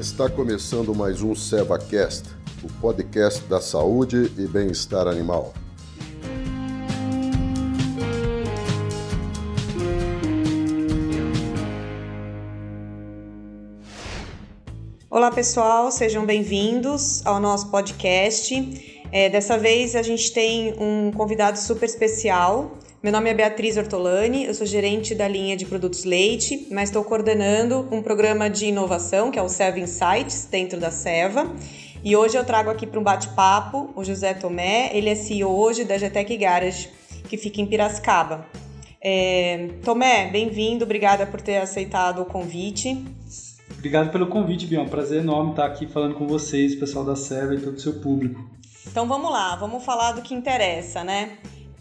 Está começando mais um SevaCast, o podcast da saúde e bem-estar animal. Olá pessoal, sejam bem-vindos ao nosso podcast. É, dessa vez a gente tem um convidado super especial. Meu nome é Beatriz Ortolani, eu sou gerente da linha de produtos leite, mas estou coordenando um programa de inovação que é o Seva Insights dentro da Seva. E hoje eu trago aqui para um bate-papo o José Tomé, ele é CEO hoje da GTEC Garage, que fica em Piracicaba. É, Tomé, bem-vindo, obrigada por ter aceitado o convite. Obrigado pelo convite, Bion. Prazer enorme estar aqui falando com vocês, pessoal da Serva e todo o seu público. Então vamos lá, vamos falar do que interessa, né?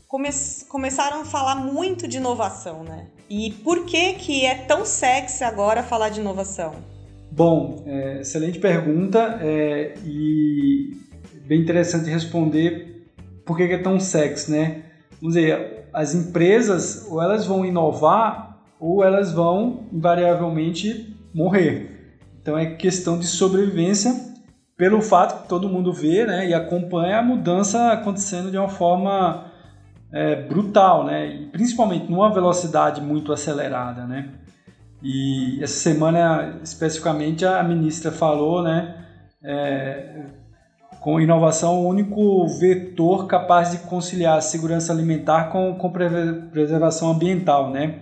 Come começaram a falar muito de inovação, né? E por que que é tão sexy agora falar de inovação? Bom, é, excelente pergunta é, e bem interessante responder por que, que é tão sexy, né? Vamos dizer, as empresas ou elas vão inovar ou elas vão invariavelmente morrer. Então é questão de sobrevivência pelo fato que todo mundo vê né, e acompanha a mudança acontecendo de uma forma é, brutal, né, e principalmente numa velocidade muito acelerada. Né. E essa semana, especificamente, a ministra falou né, é, com inovação, o único vetor capaz de conciliar a segurança alimentar com, com preservação ambiental. Né.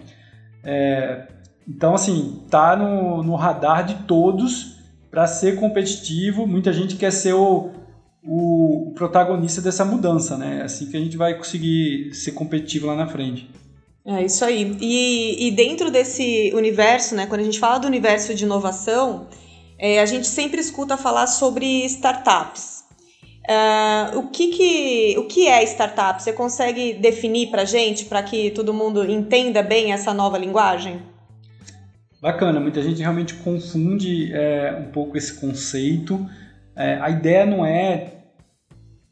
É, então, assim, tá no, no radar de todos para ser competitivo. Muita gente quer ser o, o, protagonista dessa mudança, né? É assim que a gente vai conseguir ser competitivo lá na frente. É isso aí. E, e dentro desse universo, né, quando a gente fala do universo de inovação, é, a gente sempre escuta falar sobre startups. Uh, o, que, que, o que é startup? Você consegue definir para gente, para que todo mundo entenda bem essa nova linguagem? Bacana, muita gente realmente confunde é, um pouco esse conceito. É, a ideia não é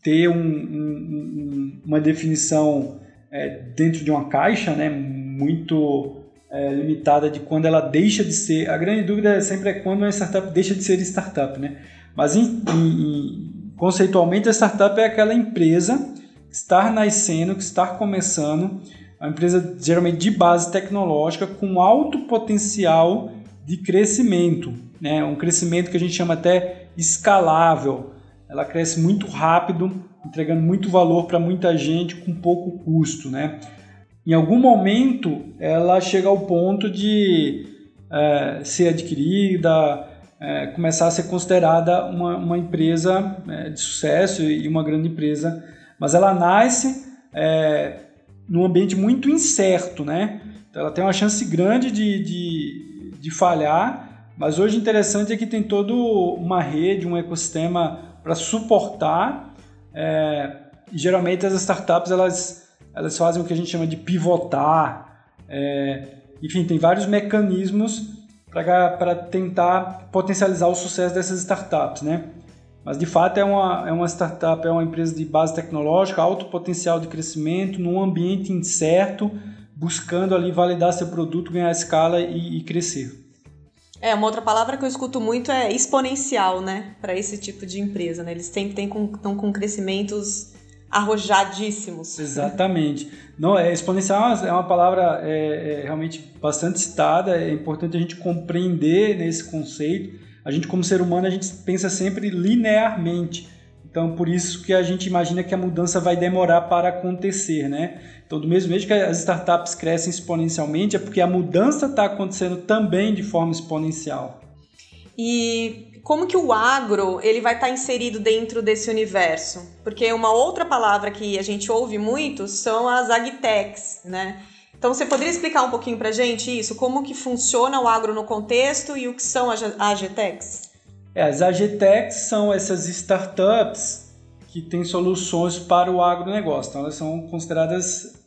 ter um, um, uma definição é, dentro de uma caixa, né, muito é, limitada de quando ela deixa de ser. A grande dúvida sempre é quando uma startup deixa de ser startup, né? Mas em, em, conceitualmente a startup é aquela empresa que está nascendo, que está começando uma empresa geralmente de base tecnológica com alto potencial de crescimento, né? um crescimento que a gente chama até escalável. Ela cresce muito rápido, entregando muito valor para muita gente com pouco custo. Né? Em algum momento, ela chega ao ponto de é, ser adquirida, é, começar a ser considerada uma, uma empresa é, de sucesso e uma grande empresa, mas ela nasce é, num ambiente muito incerto, né? Então ela tem uma chance grande de, de, de falhar, mas hoje interessante é que tem toda uma rede, um ecossistema para suportar. É, geralmente as startups elas, elas fazem o que a gente chama de pivotar. É, enfim, tem vários mecanismos para tentar potencializar o sucesso dessas startups, né? Mas de fato é uma, é uma startup, é uma empresa de base tecnológica, alto potencial de crescimento, num ambiente incerto, buscando ali validar seu produto, ganhar escala e, e crescer. É, uma outra palavra que eu escuto muito é exponencial, né? Para esse tipo de empresa, né? Eles sempre estão com crescimentos arrojadíssimos. Exatamente. Não, é, exponencial é uma palavra é, é realmente bastante citada, é importante a gente compreender nesse conceito a gente como ser humano a gente pensa sempre linearmente. Então, por isso que a gente imagina que a mudança vai demorar para acontecer, né? Então, do mesmo jeito que as startups crescem exponencialmente, é porque a mudança está acontecendo também de forma exponencial. E como que o agro ele vai estar tá inserido dentro desse universo? Porque uma outra palavra que a gente ouve muito são as agtechs, né? Então você poderia explicar um pouquinho para gente isso? Como que funciona o agro no contexto e o que são as AGTECs? É, as AGTECs são essas startups que têm soluções para o agronegócio. Então elas são consideradas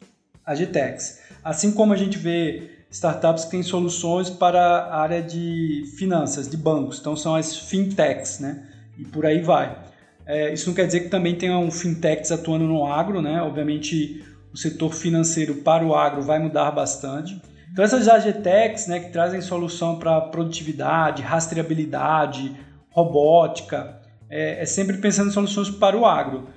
AGTECs. Assim como a gente vê startups que têm soluções para a área de finanças, de bancos. Então são as fintechs, né? E por aí vai. É, isso não quer dizer que também tenham fintechs atuando no agro, né? Obviamente o setor financeiro para o agro vai mudar bastante. Então essas AGTECs, né, que trazem solução para produtividade, rastreabilidade, robótica, é, é sempre pensando em soluções para o agro.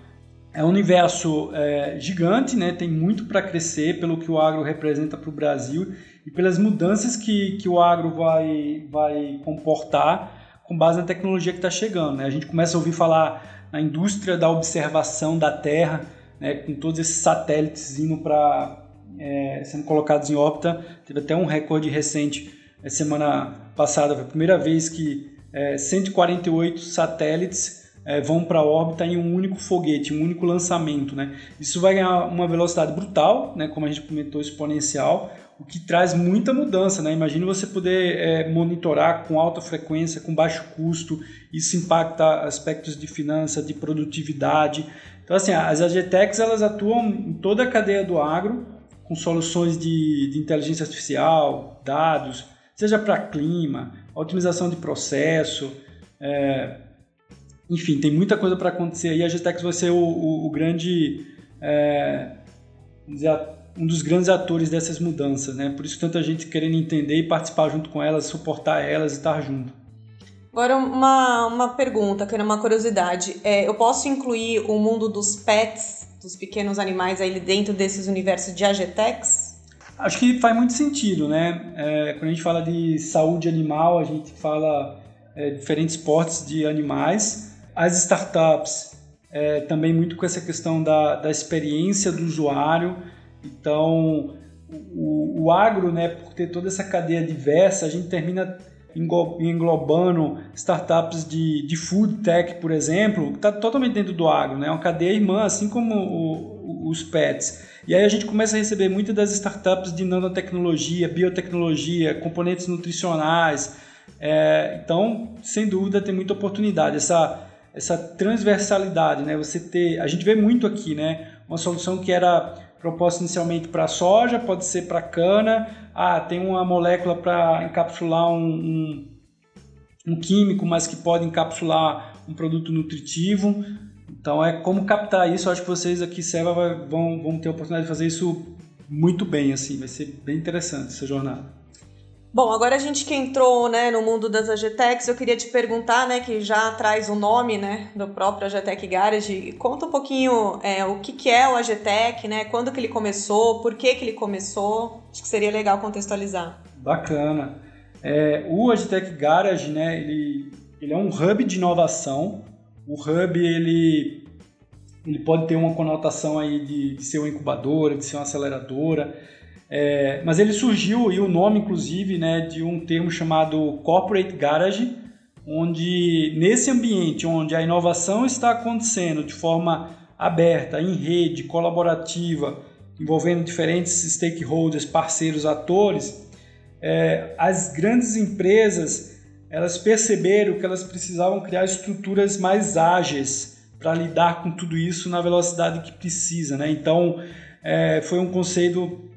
É um universo é, gigante, né? tem muito para crescer pelo que o agro representa para o Brasil e pelas mudanças que, que o agro vai, vai comportar com base na tecnologia que está chegando. Né? A gente começa a ouvir falar na indústria da observação da Terra, né? com todos esses satélites indo para é, sendo colocados em órbita. Teve até um recorde recente, é, semana passada, foi a primeira vez que é, 148 satélites é, vão para a órbita em um único foguete, um único lançamento. Né? Isso vai ganhar uma velocidade brutal, né? como a gente comentou, exponencial, o que traz muita mudança. Né? Imagina você poder é, monitorar com alta frequência, com baixo custo, isso impacta aspectos de finança, de produtividade. Então, assim, as AGTECs elas atuam em toda a cadeia do agro, com soluções de, de inteligência artificial, dados, seja para clima, otimização de processo, é, enfim, tem muita coisa para acontecer aí. A GTEX vai ser o, o, o grande, é, um dos grandes atores dessas mudanças, né? Por isso tanta gente querendo entender e participar junto com elas, suportar elas e estar junto. Agora uma, uma pergunta, que era uma curiosidade. É, eu posso incluir o mundo dos pets, dos pequenos animais aí dentro desses universos de AGTEX? Acho que faz muito sentido, né? É, quando a gente fala de saúde animal, a gente fala é, diferentes portes de animais as startups é, também muito com essa questão da, da experiência do usuário. Então, o, o agro, né, por ter toda essa cadeia diversa, a gente termina englobando startups de, de food tech, por exemplo, que está totalmente dentro do agro, né? É uma cadeia irmã, assim como o, os pets. E aí a gente começa a receber muitas das startups de nanotecnologia, biotecnologia, componentes nutricionais. É, então, sem dúvida, tem muita oportunidade. Essa essa transversalidade, né? Você ter, a gente vê muito aqui, né? Uma solução que era proposta inicialmente para soja, pode ser para cana. Ah, tem uma molécula para encapsular um, um, um, químico, mas que pode encapsular um produto nutritivo. Então é como captar isso. Eu acho que vocês aqui, Seva, vão, vão ter a oportunidade de fazer isso muito bem, assim. Vai ser bem interessante essa jornada. Bom, agora a gente que entrou né, no mundo das AGTECs, eu queria te perguntar, né, que já traz o nome né, do próprio AGTEC Garage, conta um pouquinho é, o que, que é o AGTEC, né, quando que ele começou, por que, que ele começou, acho que seria legal contextualizar. Bacana. É, o AGTEC Garage, né, ele, ele é um hub de inovação, o hub ele, ele pode ter uma conotação aí de, de ser uma incubadora, de ser uma aceleradora, é, mas ele surgiu, e o nome, inclusive, né, de um termo chamado Corporate Garage, onde nesse ambiente onde a inovação está acontecendo de forma aberta, em rede, colaborativa, envolvendo diferentes stakeholders, parceiros, atores, é, as grandes empresas elas perceberam que elas precisavam criar estruturas mais ágeis para lidar com tudo isso na velocidade que precisa. Né? Então, é, foi um conceito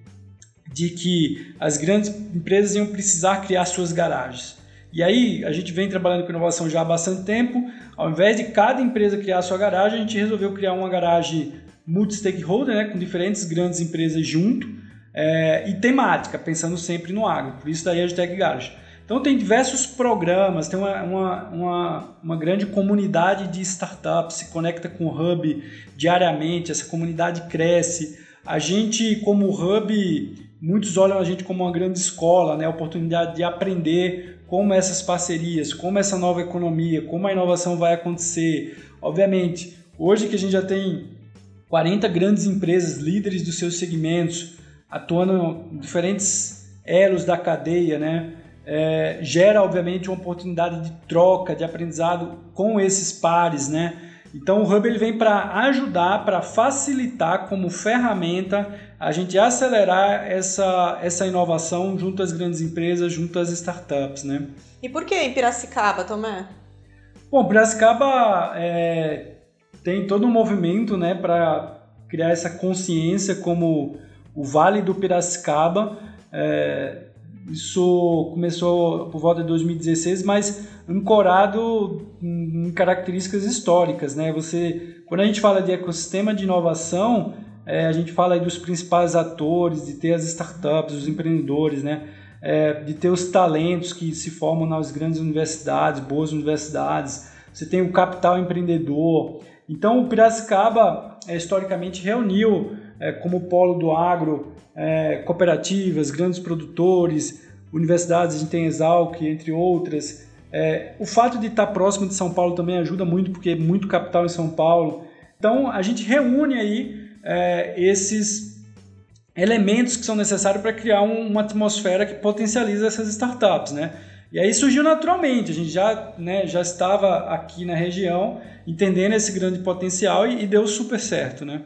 de que as grandes empresas iam precisar criar suas garagens. E aí, a gente vem trabalhando com inovação já há bastante tempo. Ao invés de cada empresa criar sua garagem, a gente resolveu criar uma garagem multi-stakeholder, né, com diferentes grandes empresas junto, é, e temática, pensando sempre no agro. Por isso daí a Agitec Garage. Então tem diversos programas, tem uma, uma, uma, uma, grande comunidade de startups, se conecta com o Hub diariamente, essa comunidade cresce. A gente, como Hub, Muitos olham a gente como uma grande escola, né? a oportunidade de aprender como essas parcerias, como essa nova economia, como a inovação vai acontecer. Obviamente, hoje que a gente já tem 40 grandes empresas líderes dos seus segmentos, atuando em diferentes elos da cadeia, né? É, gera obviamente uma oportunidade de troca, de aprendizado com esses pares, né? Então o Hub ele vem para ajudar, para facilitar como ferramenta a gente acelerar essa, essa inovação junto às grandes empresas, junto às startups, né? E por que em Piracicaba, Tomé? Bom, Piracicaba é, tem todo um movimento, né, para criar essa consciência como o Vale do Piracicaba. É, isso começou por volta de 2016, mas ancorado em características históricas, né? Você, quando a gente fala de ecossistema de inovação, é, a gente fala dos principais atores, de ter as startups, os empreendedores, né? é, de ter os talentos que se formam nas grandes universidades, boas universidades, você tem o capital empreendedor. Então, o Piracicaba, é, historicamente, reuniu é, como polo do agro é, cooperativas, grandes produtores, universidades, a gente tem Exalc, entre outras. É, o fato de estar próximo de São Paulo também ajuda muito, porque é muito capital em São Paulo. Então, a gente reúne aí é, esses elementos que são necessários para criar um, uma atmosfera que potencializa essas startups, né? E aí surgiu naturalmente, a gente já, né, já estava aqui na região entendendo esse grande potencial e, e deu super certo, né?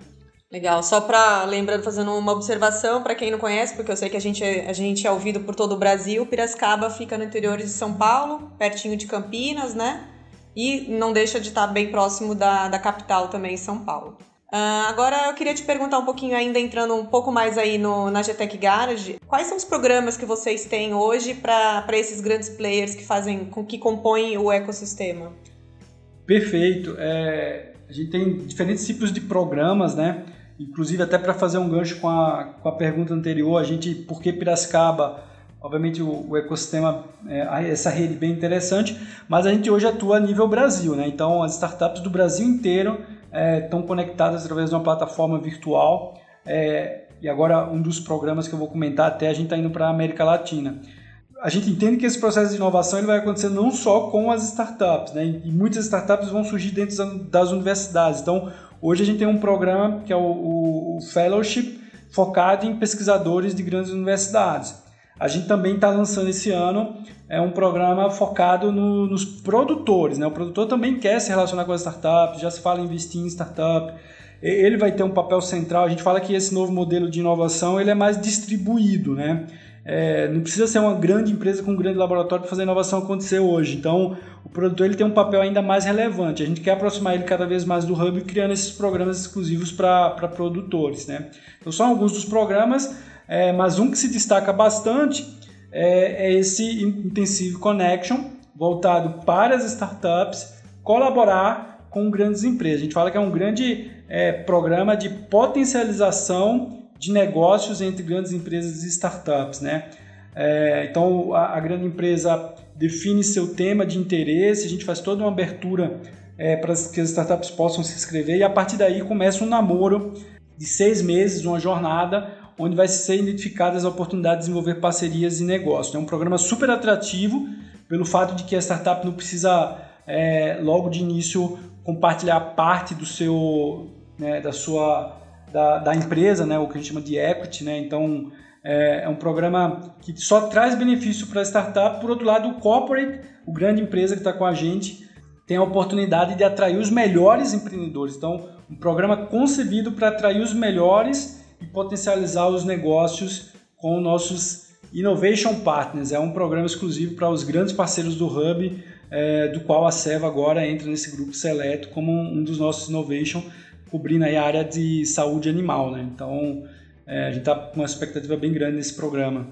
Legal, só para lembrando, fazendo uma observação para quem não conhece, porque eu sei que a gente, é, a gente é ouvido por todo o Brasil, Piracicaba fica no interior de São Paulo, pertinho de Campinas, né? E não deixa de estar bem próximo da, da capital também, São Paulo. Uh, agora eu queria te perguntar um pouquinho ainda, entrando um pouco mais aí no, na GTEC Garage, quais são os programas que vocês têm hoje para esses grandes players que fazem, com que compõem o ecossistema? Perfeito. É, a gente tem diferentes tipos de programas, né? Inclusive, até para fazer um gancho com a, com a pergunta anterior, a gente, por que Piracicaba? Obviamente, o, o ecossistema, é, essa rede bem interessante, mas a gente hoje atua a nível Brasil, né? Então, as startups do Brasil inteiro é, estão conectadas através de uma plataforma virtual. É, e agora, um dos programas que eu vou comentar, até a gente está indo para a América Latina. A gente entende que esse processo de inovação ele vai acontecer não só com as startups, né? e muitas startups vão surgir dentro das universidades. Então, Hoje a gente tem um programa que é o, o Fellowship, focado em pesquisadores de grandes universidades. A gente também está lançando esse ano é um programa focado no, nos produtores. Né? O produtor também quer se relacionar com as startups, já se fala em investir em startup. Ele vai ter um papel central. A gente fala que esse novo modelo de inovação ele é mais distribuído. Né? É, não precisa ser uma grande empresa com um grande laboratório para fazer a inovação acontecer hoje. Então, o produtor ele tem um papel ainda mais relevante. A gente quer aproximar ele cada vez mais do hub, criando esses programas exclusivos para produtores. Né? Então, são alguns dos programas, é, mas um que se destaca bastante é, é esse Intensive Connection, voltado para as startups colaborar com grandes empresas. A gente fala que é um grande é, programa de potencialização de negócios entre grandes empresas e startups, né? É, então a, a, grande empresa define seu tema de interesse, a gente faz toda uma abertura é, para que as startups possam se inscrever e a partir daí começa um namoro de seis meses, uma jornada onde vai ser identificadas as oportunidades de desenvolver parcerias e negócios. É um programa super atrativo pelo fato de que a startup não precisa é, logo de início compartilhar parte do seu, né, da sua da, da empresa, né, o que a gente chama de equity, né? Então é, é um programa que só traz benefício para a startup. Por outro lado, o corporate, o grande empresa que está com a gente, tem a oportunidade de atrair os melhores empreendedores. Então, um programa concebido para atrair os melhores e potencializar os negócios com nossos Innovation Partners. É um programa exclusivo para os grandes parceiros do Hub, é, do qual a Seva agora entra nesse grupo seleto como um dos nossos Innovation cobrindo aí a área de saúde animal, né? Então, é, a gente está com uma expectativa bem grande nesse programa.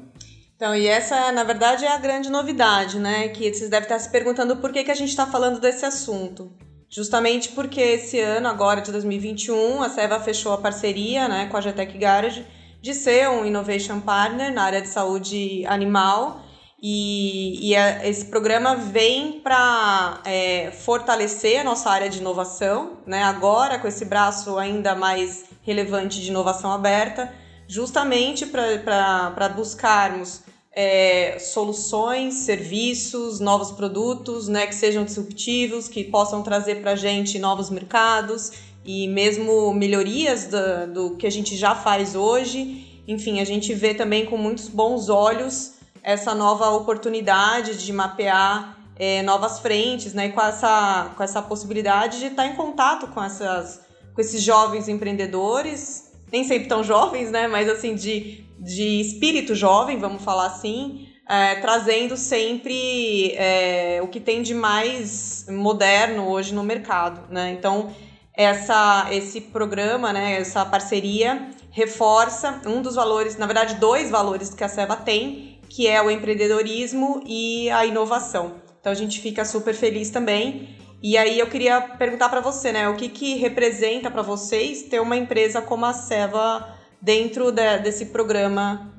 Então, e essa, na verdade, é a grande novidade, né? Que vocês devem estar se perguntando por que, que a gente está falando desse assunto. Justamente porque esse ano, agora de 2021, a Seva fechou a parceria né, com a GTEC Garage de ser um Innovation Partner na área de saúde animal e, e a, esse programa vem para é, fortalecer a nossa área de inovação, né? agora com esse braço ainda mais relevante de inovação aberta, justamente para buscarmos é, soluções, serviços, novos produtos né, que sejam disruptivos, que possam trazer para a gente novos mercados e mesmo melhorias do, do que a gente já faz hoje. Enfim, a gente vê também com muitos bons olhos essa nova oportunidade de mapear é, novas frentes, né? com essa, com essa possibilidade de estar em contato com, essas, com esses jovens empreendedores, nem sempre tão jovens, né? Mas assim, de, de espírito jovem, vamos falar assim, é, trazendo sempre é, o que tem de mais moderno hoje no mercado, né? Então, essa, esse programa, né, essa parceria reforça um dos valores, na verdade, dois valores que a Seva tem, que é o empreendedorismo e a inovação. Então a gente fica super feliz também. E aí eu queria perguntar para você, né, o que, que representa para vocês ter uma empresa como a Seva dentro de, desse programa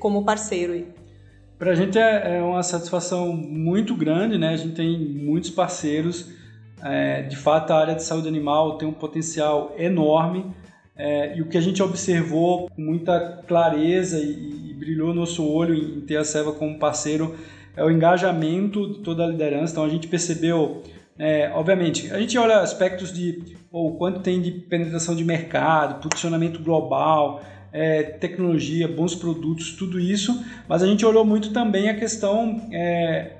como parceiro? Para a gente é, é, uma satisfação muito grande, né? A gente tem muitos parceiros. É, de fato, a área de saúde animal tem um potencial enorme. É, e o que a gente observou com muita clareza e, brilhou nosso olho em, ter a Seva como parceiro é o engajamento de toda a liderança. Então a gente percebeu, é, obviamente, a gente olha aspectos de o quanto tem de penetração de mercado, posicionamento global, é, tecnologia, bons produtos, tudo isso, mas a gente olhou muito também a questão é,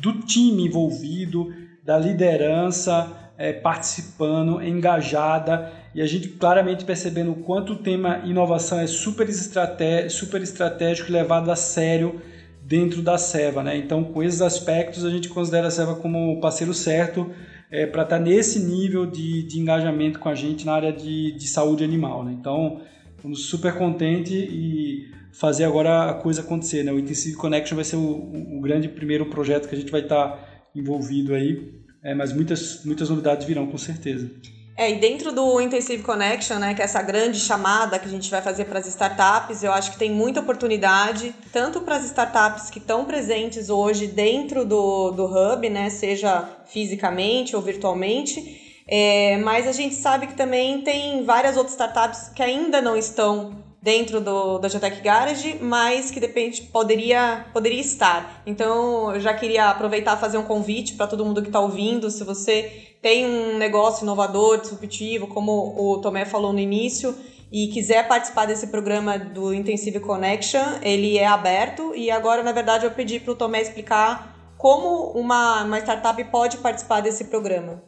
do time envolvido, da liderança é, participando, engajada, e a gente claramente percebendo o quanto o tema inovação é super, estraté super estratégico e levado a sério dentro da Seva. Né? Então, com esses aspectos, a gente considera a Seva como o parceiro certo é, para estar tá nesse nível de, de engajamento com a gente na área de, de saúde animal. Né? Então, estamos super contentes e fazer agora a coisa acontecer. Né? O Intensive Connection vai ser o, o grande primeiro projeto que a gente vai estar tá envolvido aí, é, mas muitas, muitas novidades virão com certeza. É, e dentro do Intensive Connection, né, que é essa grande chamada que a gente vai fazer para as startups, eu acho que tem muita oportunidade, tanto para as startups que estão presentes hoje dentro do, do Hub, né, seja fisicamente ou virtualmente, é, mas a gente sabe que também tem várias outras startups que ainda não estão dentro do, da Geotech Garage, mas que depende poderia poderia estar. Então, eu já queria aproveitar e fazer um convite para todo mundo que está ouvindo, se você tem um negócio inovador, disruptivo, como o Tomé falou no início, e quiser participar desse programa do Intensive Connection, ele é aberto. E agora, na verdade, eu pedi para o Tomé explicar como uma, uma startup pode participar desse programa.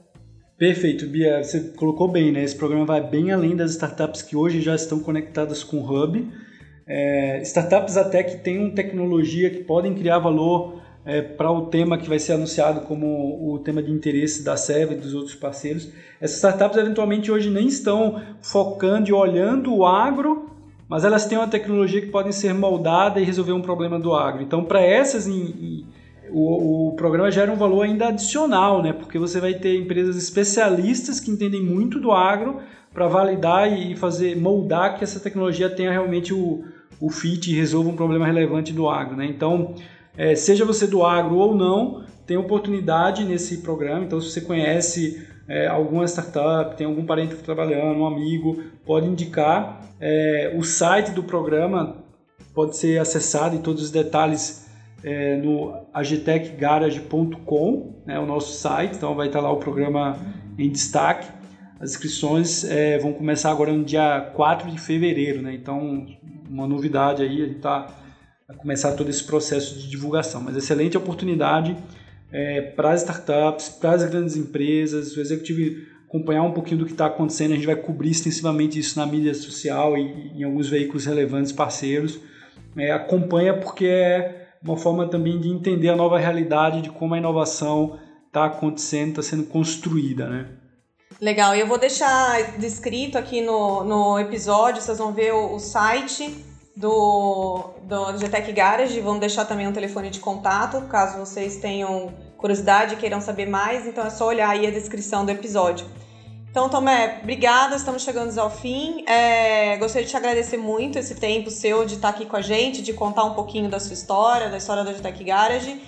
Perfeito, Bia. Você colocou bem, né? Esse programa vai bem além das startups que hoje já estão conectadas com o Hub. É, startups até que têm tecnologia que podem criar valor é, para o tema que vai ser anunciado como o tema de interesse da SEV e dos outros parceiros. Essas startups eventualmente hoje nem estão focando e olhando o agro, mas elas têm uma tecnologia que pode ser moldada e resolver um problema do agro. Então, para essas, em, em, o, o, programa gera um valor ainda adicional, né? porque você vai ter empresas especialistas que entendem muito do agro para validar e fazer moldar que essa tecnologia tenha realmente o, o fit e resolva um problema relevante do agro. Né? Então, é, seja você do agro ou não, tem oportunidade nesse programa. Então, se você conhece é, alguma startup, tem algum parente está trabalhando, um amigo, pode indicar. É, o site do programa pode ser acessado e todos os detalhes é, no agtechgarage.com, né, o nosso site. Então, vai estar lá o programa em destaque. As inscrições é, vão começar agora no dia 4 de fevereiro, né? Então, uma novidade aí, a gente está a começar todo esse processo de divulgação. Mas excelente oportunidade é, para as startups, para as grandes empresas, o executivo acompanhar um pouquinho do que está acontecendo. A gente vai cobrir extensivamente isso na mídia social e em alguns veículos relevantes parceiros. É, acompanha porque é uma forma também de entender a nova realidade de como a inovação está acontecendo, está sendo construída, né? Legal, e eu vou deixar descrito aqui no, no episódio, vocês vão ver o, o site do, do GTEC Garage. Vamos deixar também um telefone de contato, caso vocês tenham curiosidade e queiram saber mais. Então é só olhar aí a descrição do episódio. Então, Tomé, obrigada, estamos chegando ao fim. É, gostaria de te agradecer muito esse tempo seu de estar aqui com a gente, de contar um pouquinho da sua história, da história da GTEC Garage.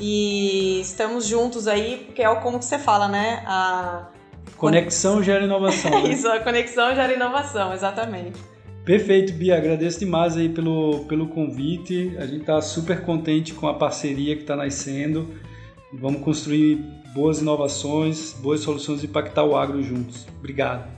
E estamos juntos aí, porque é como que você fala, né? A... Conexão gera inovação. Né? Isso, a conexão gera inovação, exatamente. Perfeito, Bia. Agradeço demais aí pelo, pelo convite. A gente está super contente com a parceria que está nascendo. Vamos construir boas inovações, boas soluções e impactar o agro juntos. Obrigado.